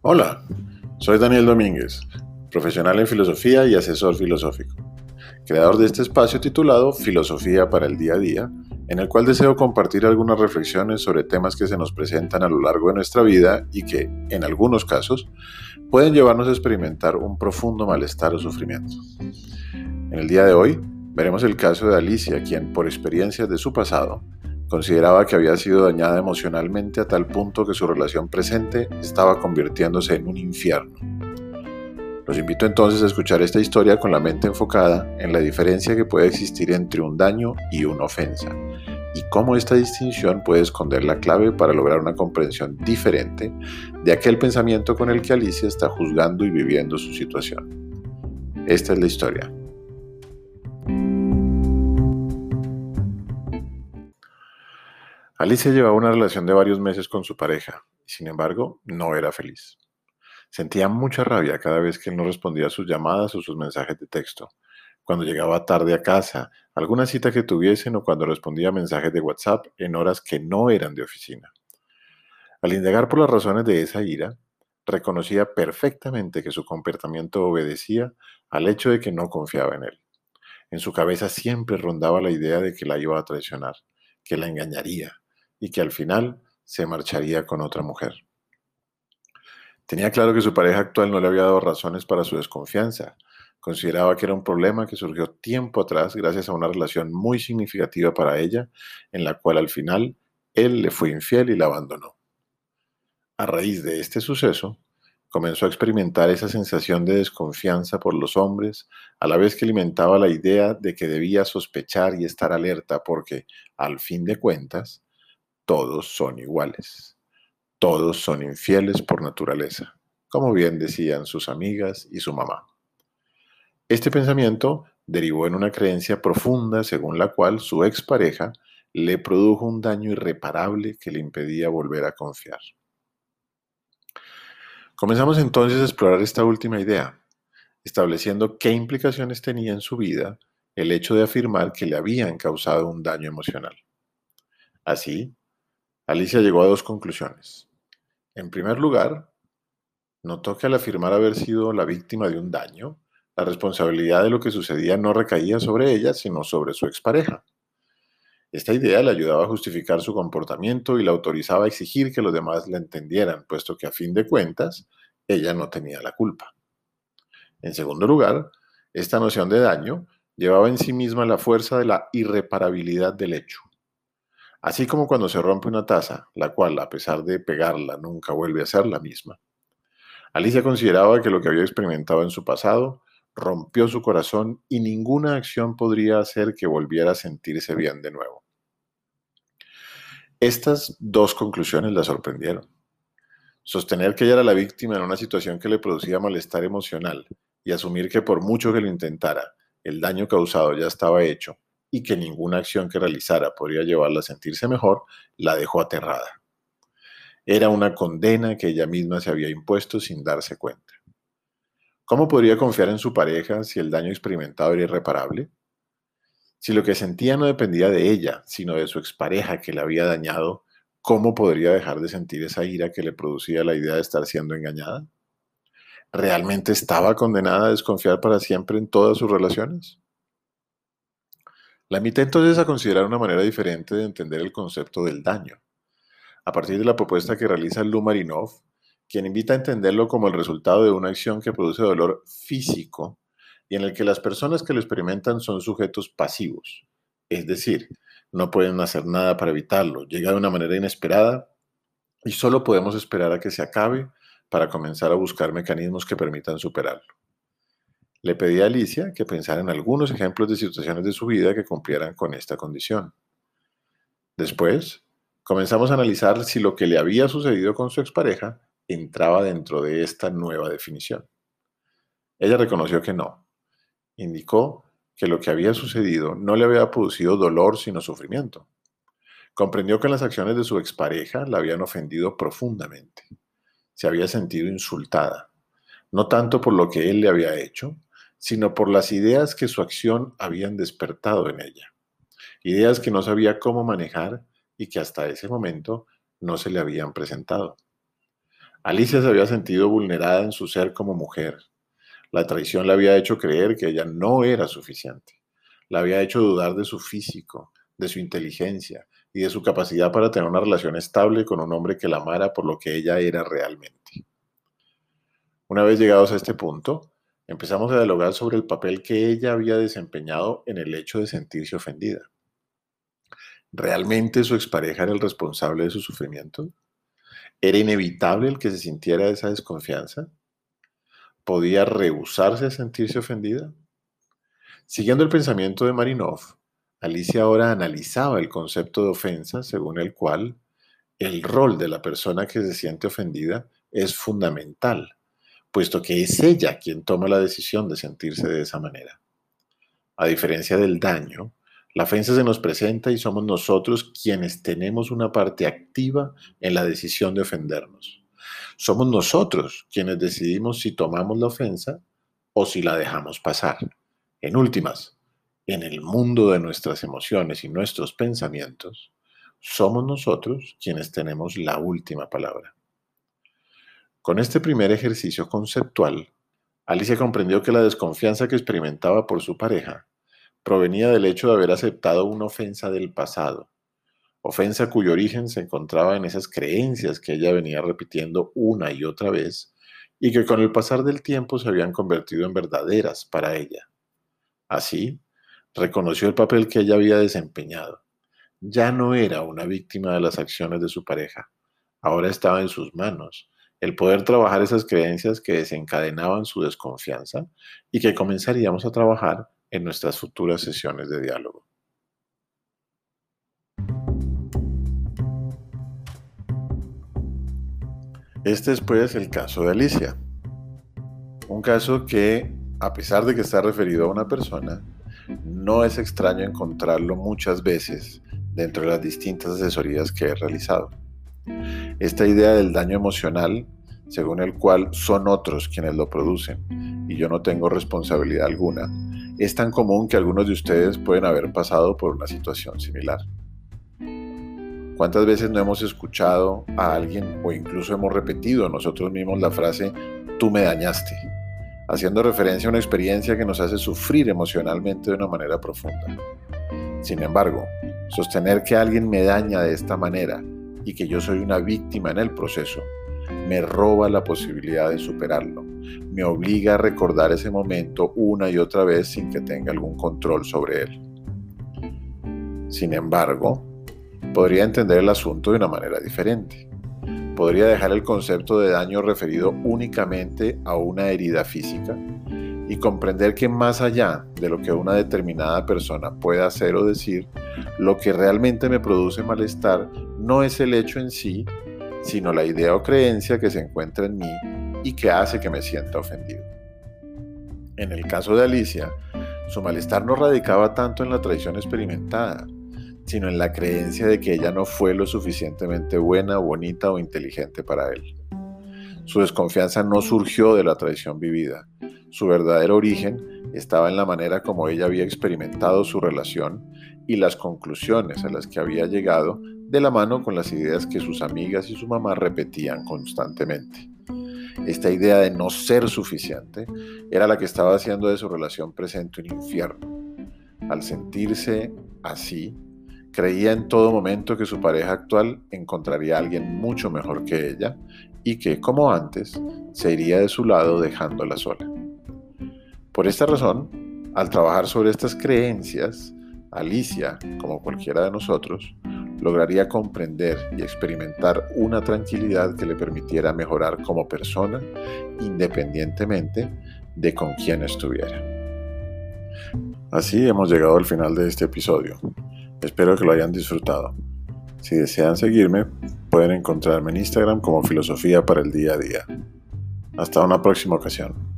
Hola, soy Daniel Domínguez, profesional en filosofía y asesor filosófico, creador de este espacio titulado Filosofía para el Día a Día, en el cual deseo compartir algunas reflexiones sobre temas que se nos presentan a lo largo de nuestra vida y que, en algunos casos, pueden llevarnos a experimentar un profundo malestar o sufrimiento. En el día de hoy, veremos el caso de Alicia, quien, por experiencias de su pasado, Consideraba que había sido dañada emocionalmente a tal punto que su relación presente estaba convirtiéndose en un infierno. Los invito entonces a escuchar esta historia con la mente enfocada en la diferencia que puede existir entre un daño y una ofensa, y cómo esta distinción puede esconder la clave para lograr una comprensión diferente de aquel pensamiento con el que Alicia está juzgando y viviendo su situación. Esta es la historia. Alicia llevaba una relación de varios meses con su pareja y sin embargo no era feliz. Sentía mucha rabia cada vez que él no respondía a sus llamadas o sus mensajes de texto, cuando llegaba tarde a casa, alguna cita que tuviesen o cuando respondía mensajes de WhatsApp en horas que no eran de oficina. Al indagar por las razones de esa ira, reconocía perfectamente que su comportamiento obedecía al hecho de que no confiaba en él. En su cabeza siempre rondaba la idea de que la iba a traicionar, que la engañaría, y que al final se marcharía con otra mujer. Tenía claro que su pareja actual no le había dado razones para su desconfianza. Consideraba que era un problema que surgió tiempo atrás gracias a una relación muy significativa para ella, en la cual al final él le fue infiel y la abandonó. A raíz de este suceso, comenzó a experimentar esa sensación de desconfianza por los hombres, a la vez que alimentaba la idea de que debía sospechar y estar alerta porque, al fin de cuentas, todos son iguales. Todos son infieles por naturaleza, como bien decían sus amigas y su mamá. Este pensamiento derivó en una creencia profunda según la cual su expareja le produjo un daño irreparable que le impedía volver a confiar. Comenzamos entonces a explorar esta última idea, estableciendo qué implicaciones tenía en su vida el hecho de afirmar que le habían causado un daño emocional. Así, Alicia llegó a dos conclusiones. En primer lugar, notó que al afirmar haber sido la víctima de un daño, la responsabilidad de lo que sucedía no recaía sobre ella, sino sobre su expareja. Esta idea le ayudaba a justificar su comportamiento y la autorizaba a exigir que los demás la entendieran, puesto que a fin de cuentas, ella no tenía la culpa. En segundo lugar, esta noción de daño llevaba en sí misma la fuerza de la irreparabilidad del hecho. Así como cuando se rompe una taza, la cual, a pesar de pegarla, nunca vuelve a ser la misma. Alicia consideraba que lo que había experimentado en su pasado rompió su corazón y ninguna acción podría hacer que volviera a sentirse bien de nuevo. Estas dos conclusiones la sorprendieron. Sostener que ella era la víctima en una situación que le producía malestar emocional y asumir que por mucho que lo intentara, el daño causado ya estaba hecho y que ninguna acción que realizara podría llevarla a sentirse mejor, la dejó aterrada. Era una condena que ella misma se había impuesto sin darse cuenta. ¿Cómo podría confiar en su pareja si el daño experimentado era irreparable? Si lo que sentía no dependía de ella, sino de su expareja que la había dañado, ¿cómo podría dejar de sentir esa ira que le producía la idea de estar siendo engañada? ¿Realmente estaba condenada a desconfiar para siempre en todas sus relaciones? La invité entonces a considerar una manera diferente de entender el concepto del daño, a partir de la propuesta que realiza Lumarinov, quien invita a entenderlo como el resultado de una acción que produce dolor físico y en el que las personas que lo experimentan son sujetos pasivos, es decir, no pueden hacer nada para evitarlo, llega de una manera inesperada y solo podemos esperar a que se acabe para comenzar a buscar mecanismos que permitan superarlo. Le pedí a Alicia que pensara en algunos ejemplos de situaciones de su vida que cumplieran con esta condición. Después, comenzamos a analizar si lo que le había sucedido con su expareja entraba dentro de esta nueva definición. Ella reconoció que no. Indicó que lo que había sucedido no le había producido dolor sino sufrimiento. Comprendió que las acciones de su expareja la habían ofendido profundamente. Se había sentido insultada, no tanto por lo que él le había hecho, sino por las ideas que su acción habían despertado en ella. Ideas que no sabía cómo manejar y que hasta ese momento no se le habían presentado. Alicia se había sentido vulnerada en su ser como mujer. La traición le había hecho creer que ella no era suficiente. La había hecho dudar de su físico, de su inteligencia y de su capacidad para tener una relación estable con un hombre que la amara por lo que ella era realmente. Una vez llegados a este punto, empezamos a dialogar sobre el papel que ella había desempeñado en el hecho de sentirse ofendida. ¿Realmente su expareja era el responsable de su sufrimiento? ¿Era inevitable el que se sintiera esa desconfianza? ¿Podía rehusarse a sentirse ofendida? Siguiendo el pensamiento de Marinov, Alicia ahora analizaba el concepto de ofensa según el cual el rol de la persona que se siente ofendida es fundamental, puesto que es ella quien toma la decisión de sentirse de esa manera. A diferencia del daño, la ofensa se nos presenta y somos nosotros quienes tenemos una parte activa en la decisión de ofendernos. Somos nosotros quienes decidimos si tomamos la ofensa o si la dejamos pasar. En últimas, en el mundo de nuestras emociones y nuestros pensamientos, somos nosotros quienes tenemos la última palabra. Con este primer ejercicio conceptual, Alicia comprendió que la desconfianza que experimentaba por su pareja provenía del hecho de haber aceptado una ofensa del pasado, ofensa cuyo origen se encontraba en esas creencias que ella venía repitiendo una y otra vez y que con el pasar del tiempo se habían convertido en verdaderas para ella. Así, reconoció el papel que ella había desempeñado. Ya no era una víctima de las acciones de su pareja, ahora estaba en sus manos el poder trabajar esas creencias que desencadenaban su desconfianza y que comenzaríamos a trabajar en nuestras futuras sesiones de diálogo. Este es pues el caso de Alicia. Un caso que, a pesar de que está referido a una persona, no es extraño encontrarlo muchas veces dentro de las distintas asesorías que he realizado. Esta idea del daño emocional, según el cual son otros quienes lo producen y yo no tengo responsabilidad alguna, es tan común que algunos de ustedes pueden haber pasado por una situación similar. ¿Cuántas veces no hemos escuchado a alguien o incluso hemos repetido nosotros mismos la frase, tú me dañaste? haciendo referencia a una experiencia que nos hace sufrir emocionalmente de una manera profunda. Sin embargo, sostener que alguien me daña de esta manera y que yo soy una víctima en el proceso, me roba la posibilidad de superarlo, me obliga a recordar ese momento una y otra vez sin que tenga algún control sobre él. Sin embargo, podría entender el asunto de una manera diferente podría dejar el concepto de daño referido únicamente a una herida física y comprender que más allá de lo que una determinada persona pueda hacer o decir, lo que realmente me produce malestar no es el hecho en sí, sino la idea o creencia que se encuentra en mí y que hace que me sienta ofendido. En el caso de Alicia, su malestar no radicaba tanto en la traición experimentada, sino en la creencia de que ella no fue lo suficientemente buena, bonita o inteligente para él. Su desconfianza no surgió de la traición vivida. Su verdadero origen estaba en la manera como ella había experimentado su relación y las conclusiones a las que había llegado de la mano con las ideas que sus amigas y su mamá repetían constantemente. Esta idea de no ser suficiente era la que estaba haciendo de su relación presente un infierno. Al sentirse así, Creía en todo momento que su pareja actual encontraría a alguien mucho mejor que ella y que, como antes, se iría de su lado dejándola sola. Por esta razón, al trabajar sobre estas creencias, Alicia, como cualquiera de nosotros, lograría comprender y experimentar una tranquilidad que le permitiera mejorar como persona independientemente de con quién estuviera. Así hemos llegado al final de este episodio. Espero que lo hayan disfrutado. Si desean seguirme, pueden encontrarme en Instagram como Filosofía para el Día a Día. Hasta una próxima ocasión.